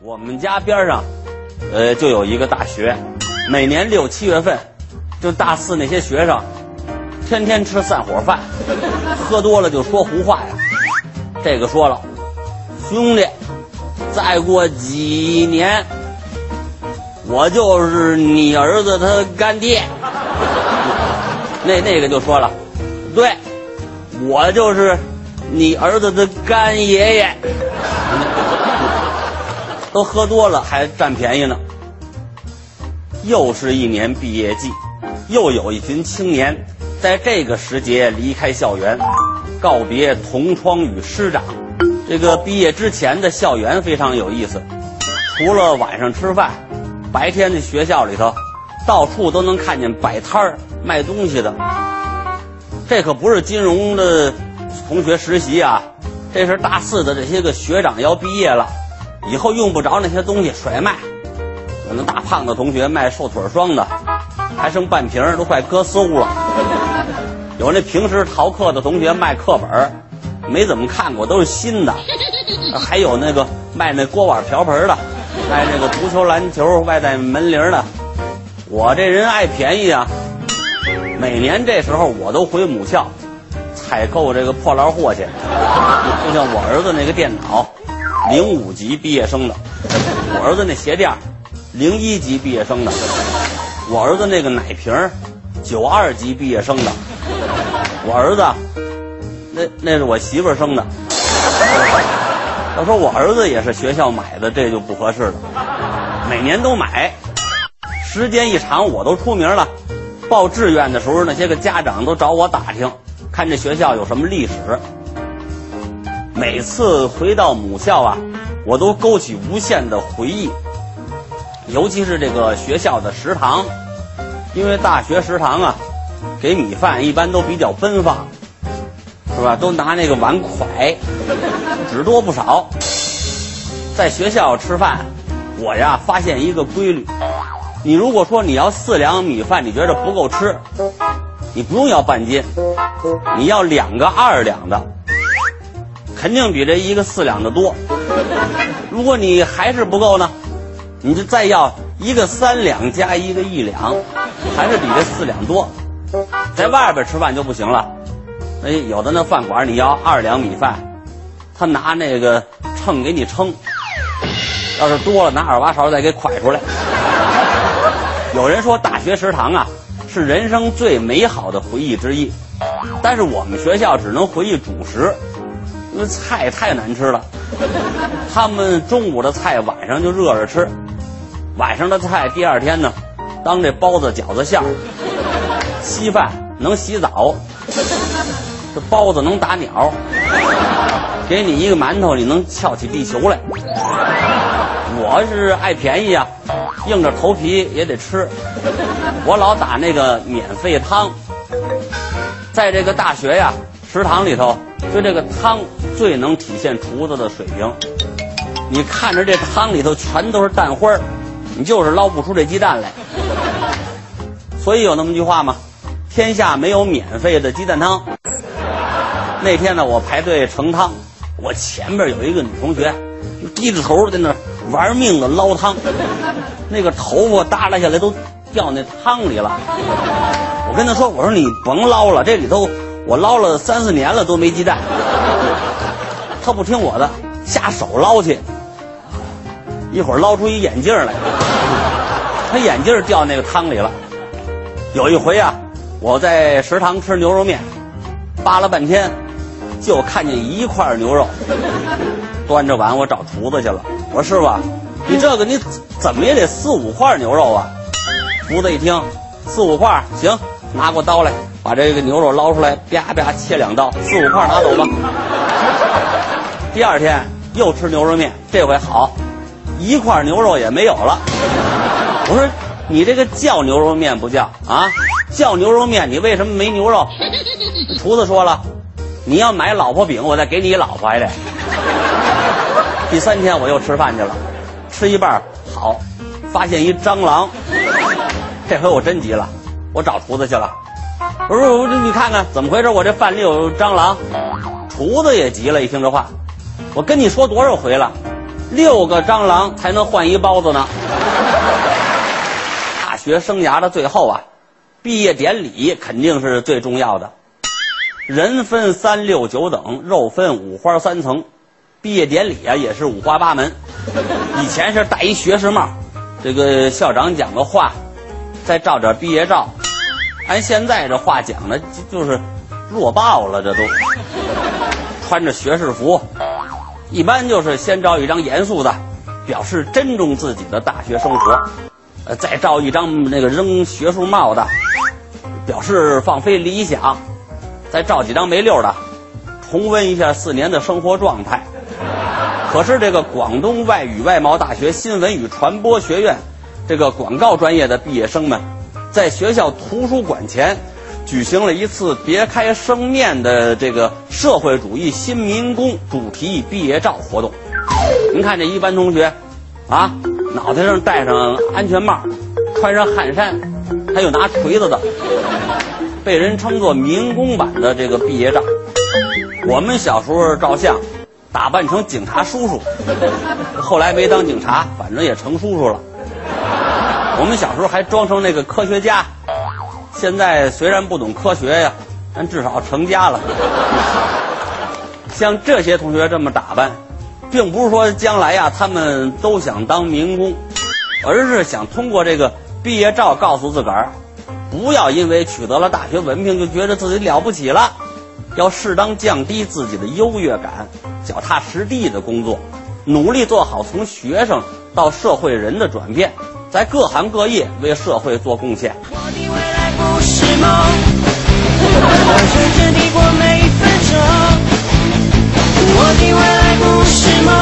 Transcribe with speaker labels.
Speaker 1: 我们家边上，呃，就有一个大学，每年六七月份，就大四那些学生，天天吃散伙饭，喝多了就说胡话呀。这个说了，兄弟，再过几年，我就是你儿子他干爹。那那个就说了，对，我就是你儿子的干爷爷。都喝多了还占便宜呢。又是一年毕业季，又有一群青年在这个时节离开校园，告别同窗与师长。这个毕业之前的校园非常有意思，除了晚上吃饭，白天的学校里头到处都能看见摆摊儿卖东西的。这可不是金融的同学实习啊，这是大四的这些个学长要毕业了。以后用不着那些东西甩卖，有那大胖子同学卖瘦腿霜的，还剩半瓶都快搁馊了。有那平时逃课的同学卖课本没怎么看过，都是新的。还有那个卖那锅碗瓢盆的，卖那个足球篮球外带门铃的。我这人爱便宜啊，每年这时候我都回母校采购这个破烂货去，就像我儿子那个电脑。零五级毕业生的，我儿子那鞋垫零一级毕业生的，我儿子那个奶瓶九二级毕业生的，我儿子，那那是我媳妇生的。要说我儿子也是学校买的，这就不合适了。每年都买，时间一长我都出名了。报志愿的时候，那些个家长都找我打听，看这学校有什么历史。每次回到母校啊，我都勾起无限的回忆。尤其是这个学校的食堂，因为大学食堂啊，给米饭一般都比较奔放，是吧？都拿那个碗筷，只多不少。在学校吃饭，我呀发现一个规律：你如果说你要四两米饭，你觉得不够吃，你不用要半斤，你要两个二两的。肯定比这一个四两的多。如果你还是不够呢，你就再要一个三两加一个一两，还是比这四两多。在外边吃饭就不行了，哎，有的那饭馆你要二两米饭，他拿那个秤给你称，要是多了拿二八勺再给蒯出来。有人说大学食堂啊是人生最美好的回忆之一，但是我们学校只能回忆主食。因为菜太难吃了，他们中午的菜晚上就热着吃，晚上的菜第二天呢，当这包子饺子馅儿。稀饭能洗澡，这包子能打鸟，给你一个馒头，你能翘起地球来。我是爱便宜啊，硬着头皮也得吃。我老打那个免费汤，在这个大学呀食堂里头，就这个汤。最能体现厨子的水平。你看着这汤里头全都是蛋花儿，你就是捞不出这鸡蛋来。所以有那么句话嘛：“天下没有免费的鸡蛋汤。”那天呢，我排队盛汤，我前边有一个女同学，低着头在那玩命的捞汤，那个头发耷拉下来都掉那汤里了。我跟她说：“我说你甭捞了，这里头我捞了三四年了都没鸡蛋。”他不听我的，下手捞去。一会儿捞出一眼镜来，他眼镜掉那个汤里了。有一回啊，我在食堂吃牛肉面，扒了半天，就看见一块牛肉。端着碗我找厨子去了，我说师傅，你这个你怎么也得四五块牛肉啊？厨子一听，四五块行，拿过刀来，把这个牛肉捞出来，啪啪切两刀，四五块拿走吧。第二天又吃牛肉面，这回好，一块牛肉也没有了。我说你这个叫牛肉面不叫啊？叫牛肉面，你为什么没牛肉？厨子说了，你要买老婆饼，我再给你一老婆还得。第三天我又吃饭去了，吃一半好，发现一蟑螂，这回我真急了，我找厨子去了。我说我你看看怎么回事？我这饭里有蟑螂。厨子也急了，一听这话。我跟你说多少回了，六个蟑螂才能换一包子呢。大学生涯的最后啊，毕业典礼肯定是最重要的。人分三六九等，肉分五花三层，毕业典礼啊也是五花八门。以前是戴一学士帽，这个校长讲个话，再照点毕业照。按现在这话讲呢，就是弱爆了，这都穿着学士服，一般就是先照一张严肃的，表示珍重自己的大学生活，呃，再照一张那个扔学术帽的，表示放飞理想。再照几张没溜的，重温一下四年的生活状态。可是这个广东外语外贸大学新闻与传播学院这个广告专业的毕业生们，在学校图书馆前举行了一次别开生面的这个社会主义新民工主题毕业照活动。您看这一班同学，啊，脑袋上戴上安全帽，穿上汗衫，还有拿锤子的。被人称作民工版的这个毕业照。我们小时候照相，打扮成警察叔叔，后来没当警察，反正也成叔叔了。我们小时候还装成那个科学家，现在虽然不懂科学呀，但至少成家了。像这些同学这么打扮，并不是说将来呀他们都想当民工，而是想通过这个毕业照告诉自个儿。不要因为取得了大学文凭就觉得自己了不起了，要适当降低自己的优越感，脚踏实地的工作，努力做好从学生到社会人的转变，在各行各业为社会做贡献。我的未来不是梦，我认真地过每一分钟。我的未来不是梦。